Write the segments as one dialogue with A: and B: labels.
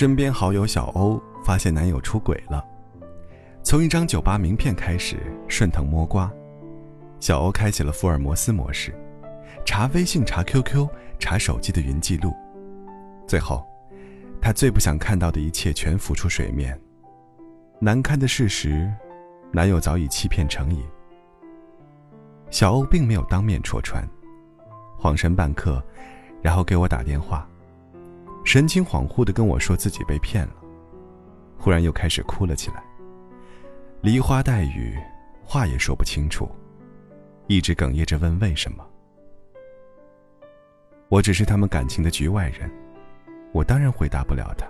A: 身边好友小欧发现男友出轨了，从一张酒吧名片开始顺藤摸瓜，小欧开启了福尔摩斯模式，查微信、查 QQ、查手机的云记录，最后，他最不想看到的一切全浮出水面。难堪的事实，男友早已欺骗成瘾。小欧并没有当面戳穿，恍神半刻，然后给我打电话。神情恍惚的跟我说自己被骗了，忽然又开始哭了起来。梨花带雨，话也说不清楚，一直哽咽着问为什么。我只是他们感情的局外人，我当然回答不了他。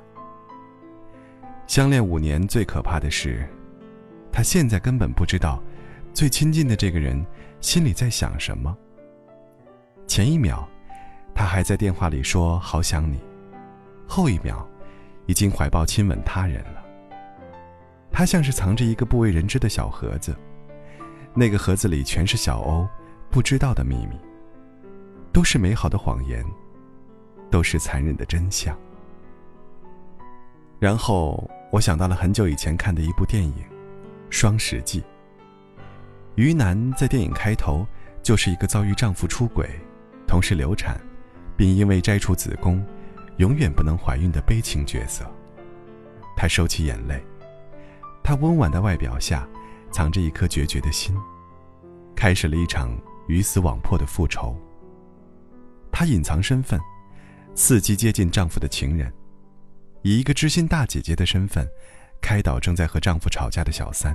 A: 相恋五年最可怕的是，他现在根本不知道，最亲近的这个人心里在想什么。前一秒，他还在电话里说好想你。后一秒，已经怀抱亲吻他人了。他像是藏着一个不为人知的小盒子，那个盒子里全是小欧不知道的秘密，都是美好的谎言，都是残忍的真相。然后我想到了很久以前看的一部电影《双十记》。于南在电影开头就是一个遭遇丈夫出轨，同时流产，并因为摘除子宫。永远不能怀孕的悲情角色。她收起眼泪，她温婉的外表下，藏着一颗决绝的心，开始了一场鱼死网破的复仇。她隐藏身份，伺机接近丈夫的情人，以一个知心大姐姐的身份，开导正在和丈夫吵架的小三，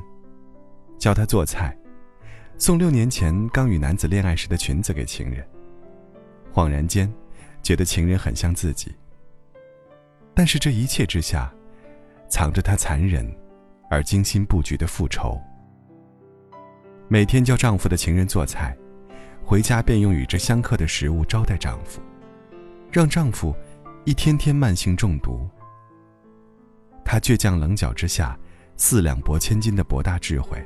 A: 教他做菜，送六年前刚与男子恋爱时的裙子给情人。恍然间，觉得情人很像自己。但是这一切之下，藏着她残忍而精心布局的复仇。每天教丈夫的情人做菜，回家便用与之相克的食物招待丈夫，让丈夫一天天慢性中毒。她倔强棱角之下，四两拨千斤的博大智慧，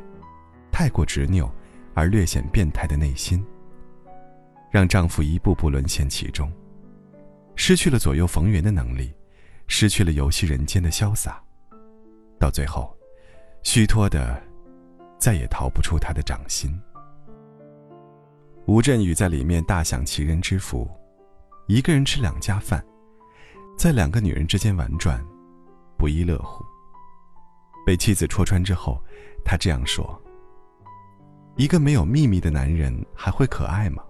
A: 太过执拗而略显变态的内心，让丈夫一步步沦陷其中，失去了左右逢源的能力。失去了游戏人间的潇洒，到最后，虚脱的，再也逃不出他的掌心。吴镇宇在里面大享其人之福，一个人吃两家饭，在两个女人之间玩转，不亦乐乎。被妻子戳穿之后，他这样说：“一个没有秘密的男人还会可爱吗？”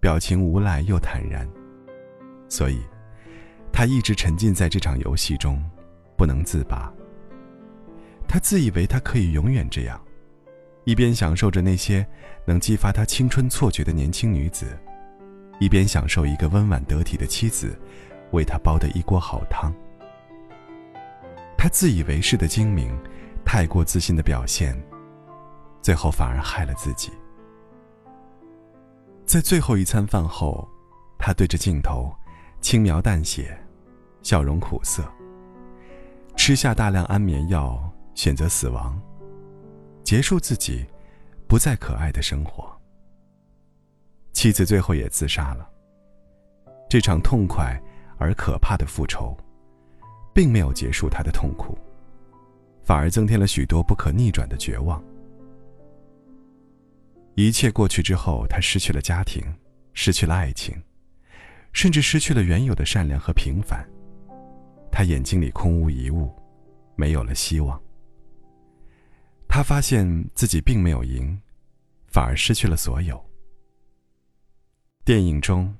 A: 表情无赖又坦然，所以。他一直沉浸在这场游戏中，不能自拔。他自以为他可以永远这样，一边享受着那些能激发他青春错觉的年轻女子，一边享受一个温婉得体的妻子为他煲的一锅好汤。他自以为是的精明，太过自信的表现，最后反而害了自己。在最后一餐饭后，他对着镜头。轻描淡写，笑容苦涩。吃下大量安眠药，选择死亡，结束自己不再可爱的生活。妻子最后也自杀了。这场痛快而可怕的复仇，并没有结束他的痛苦，反而增添了许多不可逆转的绝望。一切过去之后，他失去了家庭，失去了爱情。甚至失去了原有的善良和平凡，他眼睛里空无一物，没有了希望。他发现自己并没有赢，反而失去了所有。电影中，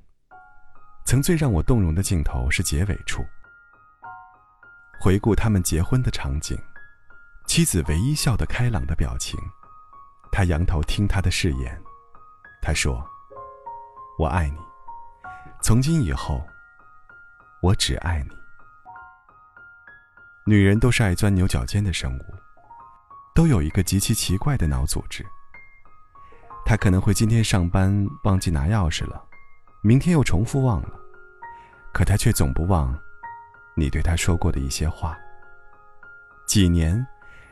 A: 曾最让我动容的镜头是结尾处，回顾他们结婚的场景，妻子唯一笑得开朗的表情，他仰头听他的誓言，他说：“我爱你。”从今以后，我只爱你。女人都是爱钻牛角尖的生物，都有一个极其奇怪的脑组织。她可能会今天上班忘记拿钥匙了，明天又重复忘了，可她却总不忘你对她说过的一些话。几年、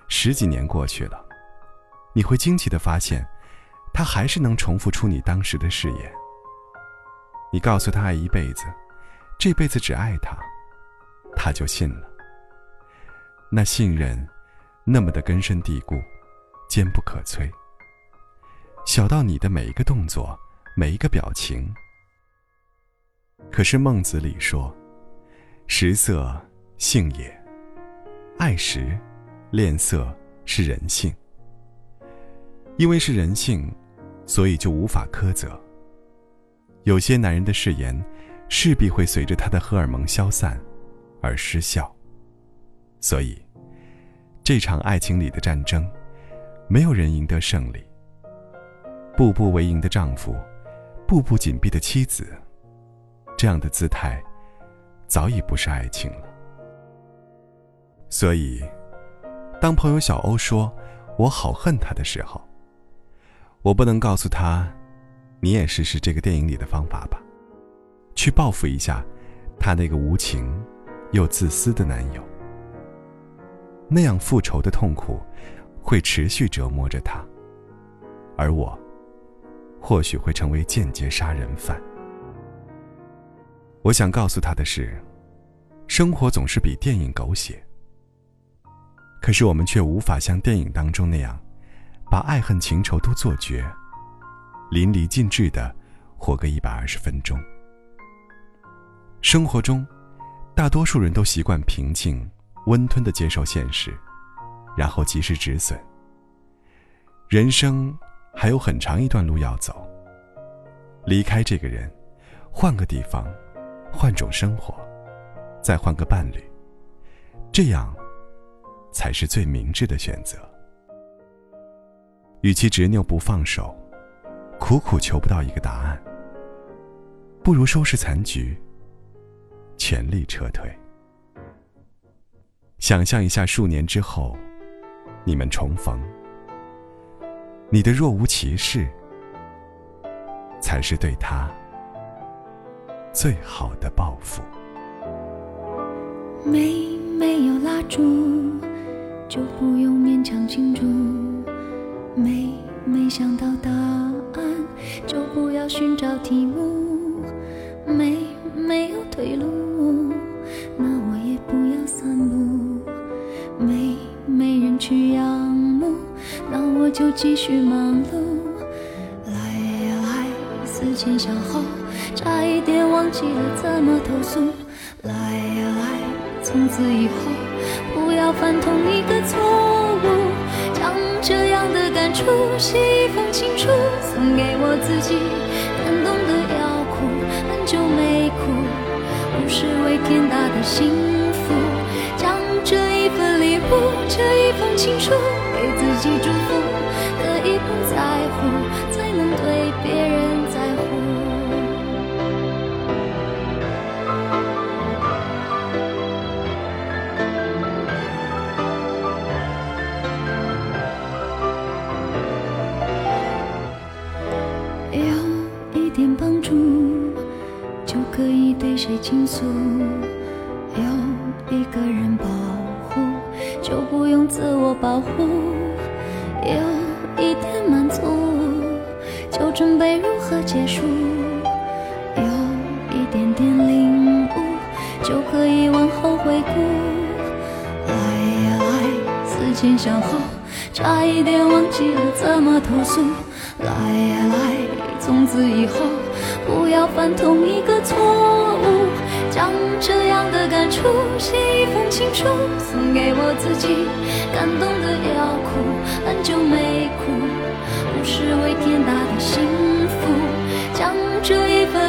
A: 十几年过去了，你会惊奇的发现，她还是能重复出你当时的誓言。你告诉他爱一辈子，这辈子只爱他，他就信了。那信任，那么的根深蒂固，坚不可摧。小到你的每一个动作，每一个表情。可是孟子里说：“食色，性也。爱食，恋色，是人性。因为是人性，所以就无法苛责。有些男人的誓言，势必会随着他的荷尔蒙消散，而失效。所以，这场爱情里的战争，没有人赢得胜利。步步为营的丈夫，步步紧逼的妻子。”这样的姿态，早已不是爱情了。所以，当朋友小欧说“我好恨他”的时候，我不能告诉他：“你也试试这个电影里的方法吧，去报复一下他那个无情又自私的男友。”那样复仇的痛苦会持续折磨着他，而我或许会成为间接杀人犯。我想告诉他的是，生活总是比电影狗血。可是我们却无法像电影当中那样，把爱恨情仇都做绝，淋漓尽致的活个一百二十分钟。生活中，大多数人都习惯平静、温吞的接受现实，然后及时止损。人生还有很长一段路要走。离开这个人，换个地方。换种生活，再换个伴侣，这样才是最明智的选择。与其执拗不放手，苦苦求不到一个答案，不如收拾残局，全力撤退。想象一下，数年之后，你们重逢，你的若无其事，才是对他。最好的报复。
B: 没没有蜡烛，就不用勉强庆祝。没没想到答案，就不要寻找题目。没没有退路，那我也不要散步。没没人去仰慕，那我就继续忙碌。来呀来，思前想后。差一点忘记了怎么投诉，来呀来，从此以后不要犯同一个错误。将这样的出写一封情书，送给我自己，感动得要哭，很久没哭，不是为天大的幸福。将这一份礼物，这一封情书，给自己祝福，可以不在乎，一点满足，就准备如何结束。有一点点领悟，就可以往后回顾。来呀来，思前想后，差一点忘记了怎么投诉。来呀来，从此以后。不要犯同一个错误，将这样的感触写一封情书，送给我自己。感动的要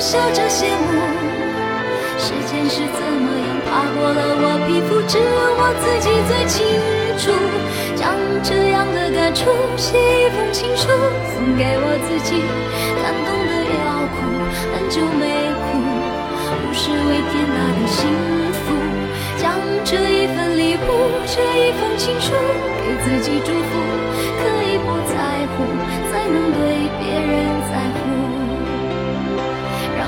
B: 笑着谢幕。时间是怎么样爬过了我皮肤，只有我自己最清楚。将这样的感触写一封情书，送给我自己，感动的要哭，很久没哭，不是为天大的幸福。将这一份礼物，这一封情书，给自己祝福，可以不在乎，才能对别人在乎。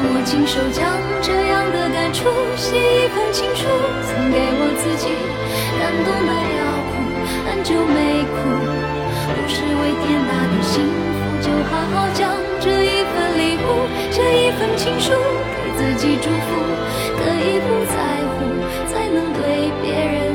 B: 我亲手将这样的感触写一封情书，送给我自己，感动的要哭。很久没哭，不是为天大的幸福，就好好将这一份礼物，这一份情书给自己祝福，可以不在乎，才能对别人。